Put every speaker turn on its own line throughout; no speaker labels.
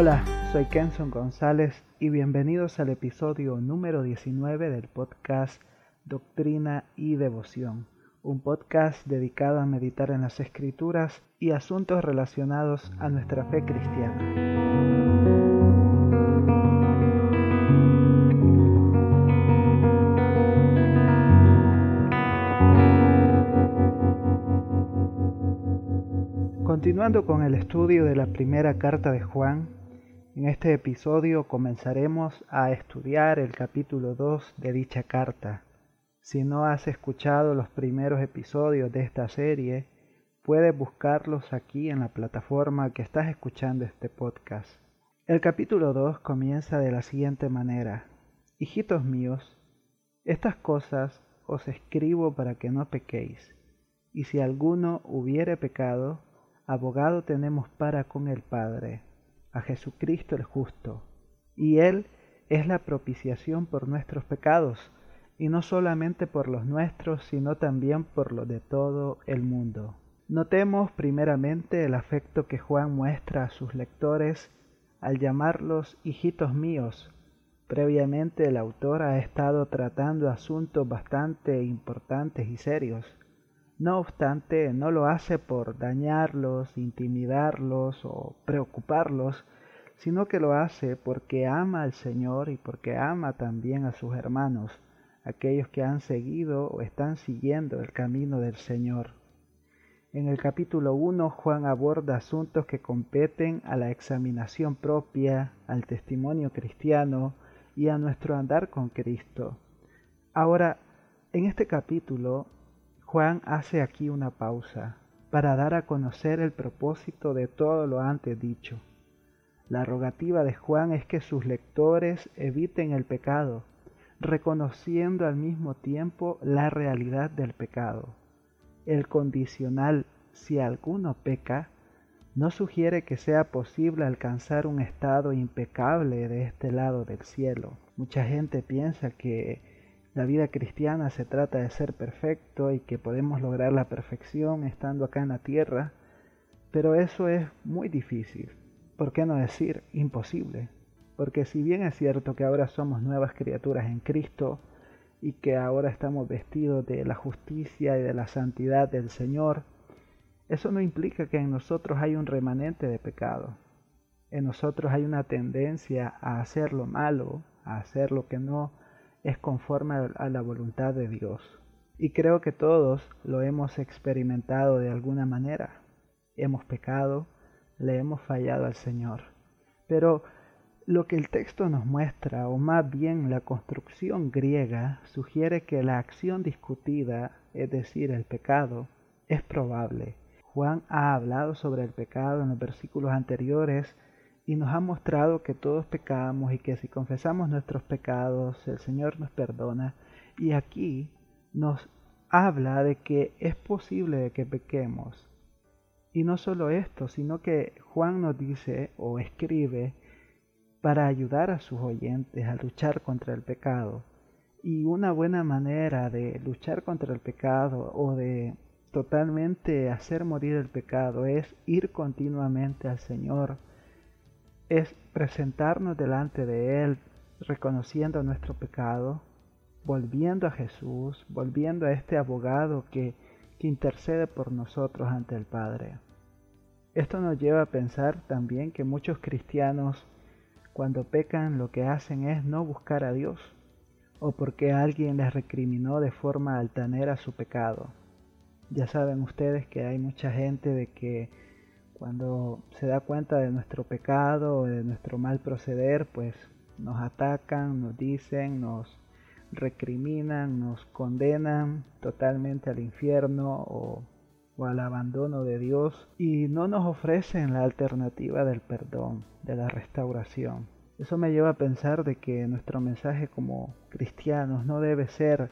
Hola, soy Kenson González y bienvenidos al episodio número 19 del podcast Doctrina y Devoción, un podcast dedicado a meditar en las escrituras y asuntos relacionados a nuestra fe cristiana. Continuando con el estudio de la primera carta de Juan, en este episodio comenzaremos a estudiar el capítulo 2 de dicha carta. Si no has escuchado los primeros episodios de esta serie, puedes buscarlos aquí en la plataforma que estás escuchando este podcast. El capítulo 2 comienza de la siguiente manera. Hijitos míos, estas cosas os escribo para que no pequéis, y si alguno hubiere pecado, abogado tenemos para con el Padre, a Jesucristo el justo, y Él es la propiciación por nuestros pecados, y no solamente por los nuestros, sino también por los de todo el mundo. Notemos primeramente el afecto que Juan muestra a sus lectores al llamarlos hijitos míos. Previamente el autor ha estado tratando asuntos bastante importantes y serios no obstante, no lo hace por dañarlos, intimidarlos o preocuparlos, sino que lo hace porque ama al Señor y porque ama también a sus hermanos, aquellos que han seguido o están siguiendo el camino del Señor. En el capítulo 1 Juan aborda asuntos que competen a la examinación propia, al testimonio cristiano y a nuestro andar con Cristo. Ahora, en este capítulo Juan hace aquí una pausa para dar a conocer el propósito de todo lo antes dicho. La rogativa de Juan es que sus lectores eviten el pecado, reconociendo al mismo tiempo la realidad del pecado. El condicional si alguno peca no sugiere que sea posible alcanzar un estado impecable de este lado del cielo. Mucha gente piensa que la vida cristiana se trata de ser perfecto y que podemos lograr la perfección estando acá en la tierra, pero eso es muy difícil. ¿Por qué no decir imposible? Porque si bien es cierto que ahora somos nuevas criaturas en Cristo y que ahora estamos vestidos de la justicia y de la santidad del Señor, eso no implica que en nosotros hay un remanente de pecado. En nosotros hay una tendencia a hacer lo malo, a hacer lo que no es conforme a la voluntad de Dios. Y creo que todos lo hemos experimentado de alguna manera. Hemos pecado, le hemos fallado al Señor. Pero lo que el texto nos muestra, o más bien la construcción griega, sugiere que la acción discutida, es decir, el pecado, es probable. Juan ha hablado sobre el pecado en los versículos anteriores y nos ha mostrado que todos pecamos y que si confesamos nuestros pecados, el Señor nos perdona. Y aquí nos habla de que es posible que pequemos. Y no solo esto, sino que Juan nos dice o escribe para ayudar a sus oyentes a luchar contra el pecado. Y una buena manera de luchar contra el pecado o de totalmente hacer morir el pecado es ir continuamente al Señor es presentarnos delante de Él reconociendo nuestro pecado, volviendo a Jesús, volviendo a este abogado que, que intercede por nosotros ante el Padre. Esto nos lleva a pensar también que muchos cristianos cuando pecan lo que hacen es no buscar a Dios o porque alguien les recriminó de forma altanera su pecado. Ya saben ustedes que hay mucha gente de que cuando se da cuenta de nuestro pecado de nuestro mal proceder, pues nos atacan, nos dicen, nos recriminan, nos condenan totalmente al infierno o, o, al abandono de Dios y no nos ofrecen la alternativa del perdón, de la restauración. Eso me lleva a pensar de que nuestro mensaje como cristianos no debe ser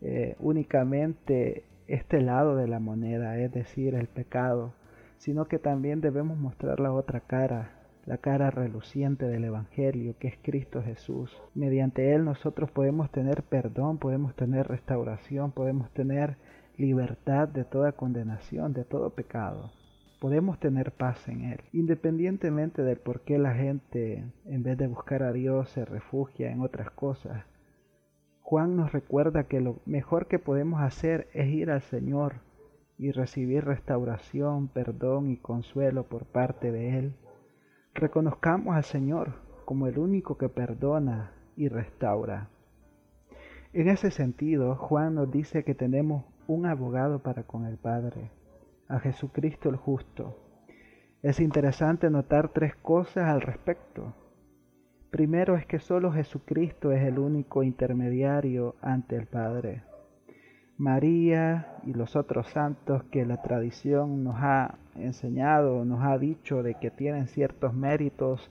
eh, únicamente este lado de la moneda, es decir, el pecado, sino que también debemos mostrar la otra cara, la cara reluciente del Evangelio, que es Cristo Jesús. Mediante Él nosotros podemos tener perdón, podemos tener restauración, podemos tener libertad de toda condenación, de todo pecado. podemos tener paz en Él, independientemente del por qué la gente, en vez de buscar a Dios, se refugia en otras cosas. Juan nos recuerda que lo mejor que podemos hacer es ir al Señor y recibir restauración, perdón y consuelo por parte de Él. Reconozcamos al Señor como el único que perdona y restaura. En ese sentido, Juan nos dice que tenemos un abogado para con el Padre, a Jesucristo el justo. Es interesante notar tres cosas al respecto. Primero es que solo Jesucristo es el único intermediario ante el Padre. María y los otros santos que la tradición nos ha enseñado, nos ha dicho de que tienen ciertos méritos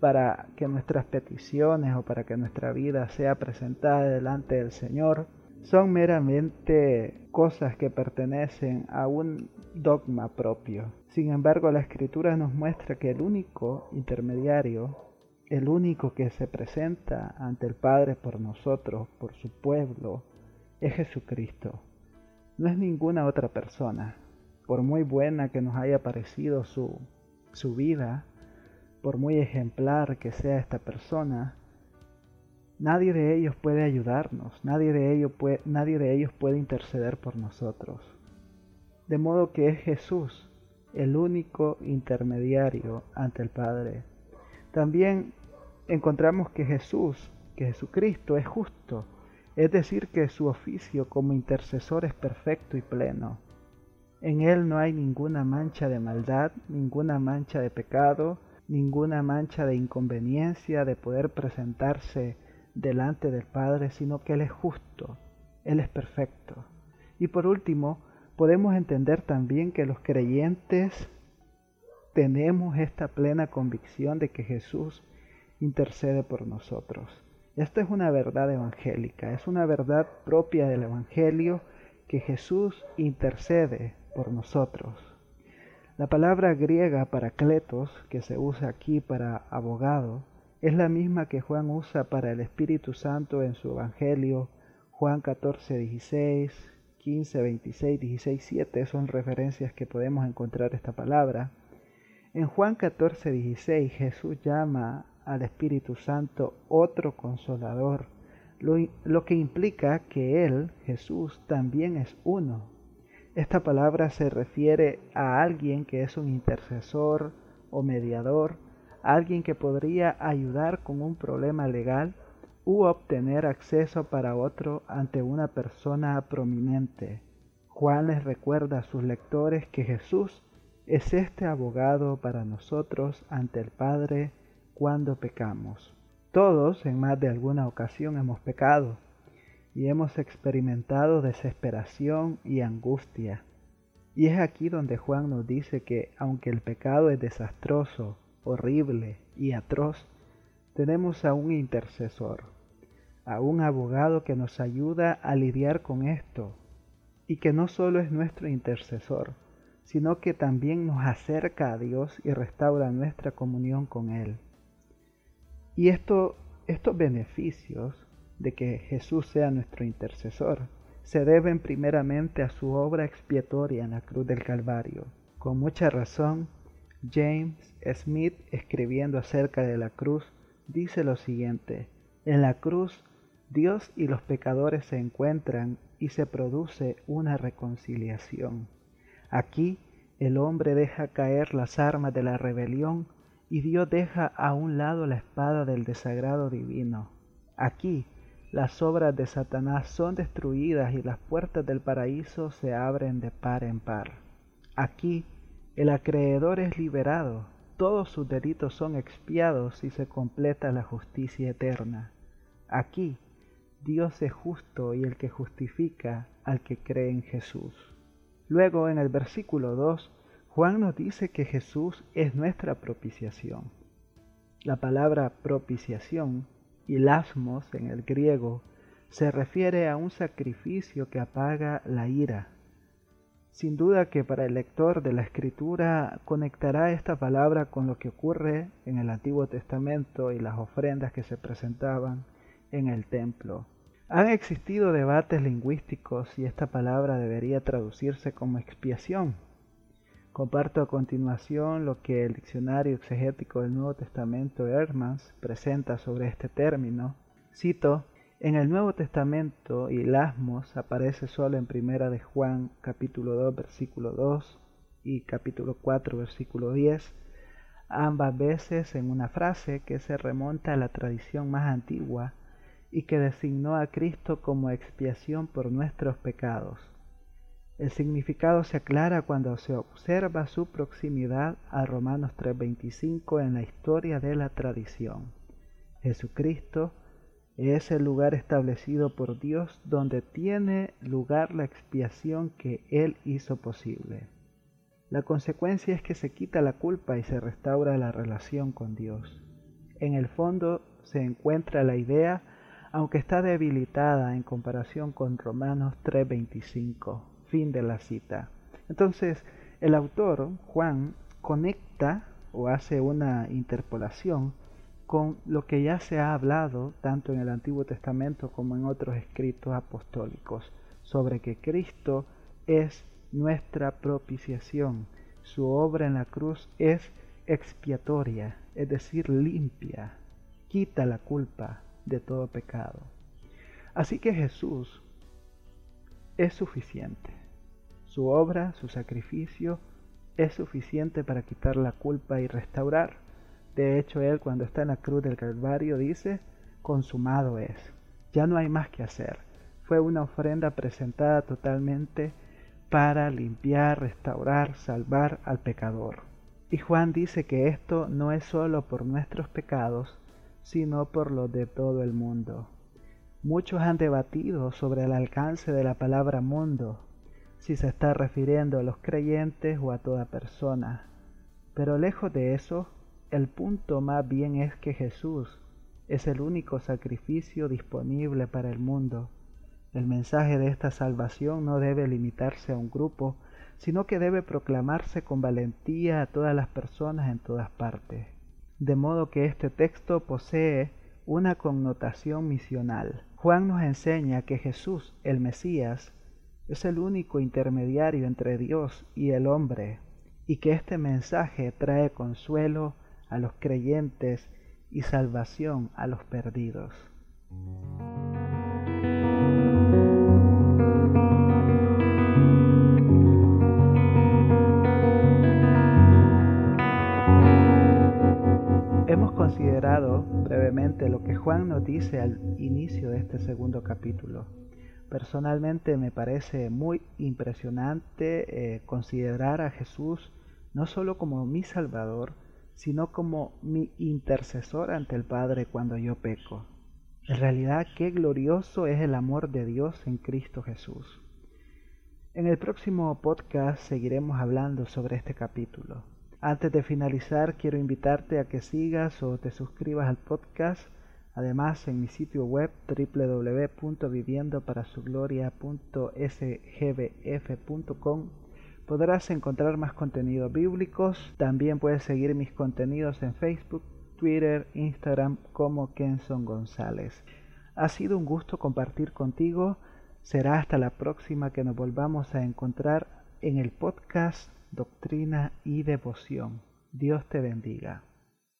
para que nuestras peticiones o para que nuestra vida sea presentada delante del Señor, son meramente cosas que pertenecen a un dogma propio. Sin embargo, la escritura nos muestra que el único intermediario, el único que se presenta ante el Padre por nosotros, por su pueblo, es Jesucristo. No es ninguna otra persona. Por muy buena que nos haya parecido su, su vida, por muy ejemplar que sea esta persona, nadie de ellos puede ayudarnos, nadie de, ellos puede, nadie de ellos puede interceder por nosotros. De modo que es Jesús el único intermediario ante el Padre. También encontramos que Jesús, que Jesucristo es justo, es decir, que su oficio como intercesor es perfecto y pleno. En él no hay ninguna mancha de maldad, ninguna mancha de pecado, ninguna mancha de inconveniencia de poder presentarse delante del Padre, sino que Él es justo, Él es perfecto. Y por último, podemos entender también que los creyentes tenemos esta plena convicción de que Jesús intercede por nosotros. Esta es una verdad evangélica, es una verdad propia del Evangelio que Jesús intercede por nosotros. La palabra griega para cletos, que se usa aquí para abogado, es la misma que Juan usa para el Espíritu Santo en su Evangelio, Juan 14, 16, 15, 26, 16, 7 son referencias que podemos encontrar esta palabra. En Juan 14, 16 Jesús llama al Espíritu Santo otro consolador, lo, que implica que Él, Jesús, también es uno. Esta palabra se refiere a alguien que es un intercesor o mediador, alguien que podría ayudar con un problema legal u obtener acceso para otro ante una persona prominente. Juan les recuerda a sus lectores que Jesús es este abogado para nosotros ante el Padre cuando pecamos. Todos en más de alguna ocasión hemos pecado y hemos experimentado desesperación y angustia. Y es aquí donde Juan nos dice que aunque el pecado es desastroso, horrible y atroz, tenemos a un intercesor, a un abogado que nos ayuda a lidiar con esto y que no solo es nuestro intercesor, sino que también nos acerca a Dios y restaura nuestra comunión con Él. Y esto, estos beneficios de que Jesús sea nuestro intercesor se deben primeramente a su obra expiatoria en la cruz del Calvario. Con mucha razón, James Smith, escribiendo acerca de la cruz, dice lo siguiente, en la cruz Dios y los pecadores se encuentran y se produce una reconciliación. Aquí el hombre deja caer las armas de la rebelión y Dios deja a un lado la espada del desagrado divino. Aquí las obras de Satanás son destruidas y las puertas del paraíso se abren de par en par. Aquí el acreedor es liberado, todos sus delitos son expiados y se completa la justicia eterna. Aquí Dios es justo y el que justifica al que cree en Jesús. Luego en el versículo 2 Juan nos dice que Jesús es nuestra propiciación. La palabra propiciación y lasmos en el griego se refiere a un sacrificio que apaga la ira. Sin duda que para el lector de la escritura conectará esta palabra con lo que ocurre en el Antiguo Testamento y las ofrendas que se presentaban en el templo. Han existido debates lingüísticos si esta palabra debería traducirse como expiación Comparto a continuación lo que el diccionario exegético del Nuevo Testamento Hermans presenta sobre este término. Cito, en el Nuevo Testamento y Lasmos aparece solo en Primera de Juan capítulo 2 versículo 2 y capítulo 4 versículo 10, ambas veces en una frase que se remonta a la tradición más antigua y que designó a Cristo como expiación por nuestros pecados. El significado se aclara cuando se observa su proximidad a Romanos 3:25 en la historia de la tradición. Jesucristo es el lugar establecido por Dios donde tiene lugar la expiación que Él hizo posible. La consecuencia es que se quita la culpa y se restaura la relación con Dios. En el fondo se encuentra la idea, aunque está debilitada en comparación con Romanos 3:25 Fin de la cita. Entonces, el autor, Juan, conecta o hace una interpolación con lo que ya se ha hablado tanto en el Antiguo Testamento como en otros escritos apostólicos sobre que Cristo es nuestra propiciación. Su obra en la cruz es expiatoria, es decir, limpia, quita la culpa de todo pecado. Así que Jesús es suficiente. Su obra, su sacrificio, es suficiente para quitar la culpa y restaurar. De hecho, Él cuando está en la cruz del Calvario dice, consumado es. Ya no hay más que hacer. Fue una ofrenda presentada totalmente para limpiar, restaurar, salvar al pecador. Y Juan dice que esto no es solo por nuestros pecados, sino por los de todo el mundo. Muchos han debatido sobre el alcance de la palabra mundo, si se está refiriendo a los creyentes o a toda persona. Pero lejos de eso, el punto más bien es que Jesús es el único sacrificio disponible para el mundo. El mensaje de esta salvación no debe limitarse a un grupo, sino que debe proclamarse con valentía a todas las personas en todas partes. De modo que este texto posee una connotación misional. Juan nos enseña que Jesús, el Mesías, es el único intermediario entre Dios y el hombre, y que este mensaje trae consuelo a los creyentes y salvación a los perdidos. Considerado brevemente lo que Juan nos dice al inicio de este segundo capítulo. Personalmente me parece muy impresionante eh, considerar a Jesús no solo como mi Salvador, sino como mi intercesor ante el Padre cuando yo peco. En realidad, qué glorioso es el amor de Dios en Cristo Jesús. En el próximo podcast seguiremos hablando sobre este capítulo. Antes de finalizar, quiero invitarte a que sigas o te suscribas al podcast Además, en mi sitio web www.viviendoparasugloria.sgbf.com podrás encontrar más contenidos bíblicos. También puedes seguir mis contenidos en Facebook, Twitter, Instagram como Kenson González. Ha sido un gusto compartir contigo. Será hasta la próxima que nos volvamos a encontrar en el podcast Doctrina y Devoción. Dios te bendiga.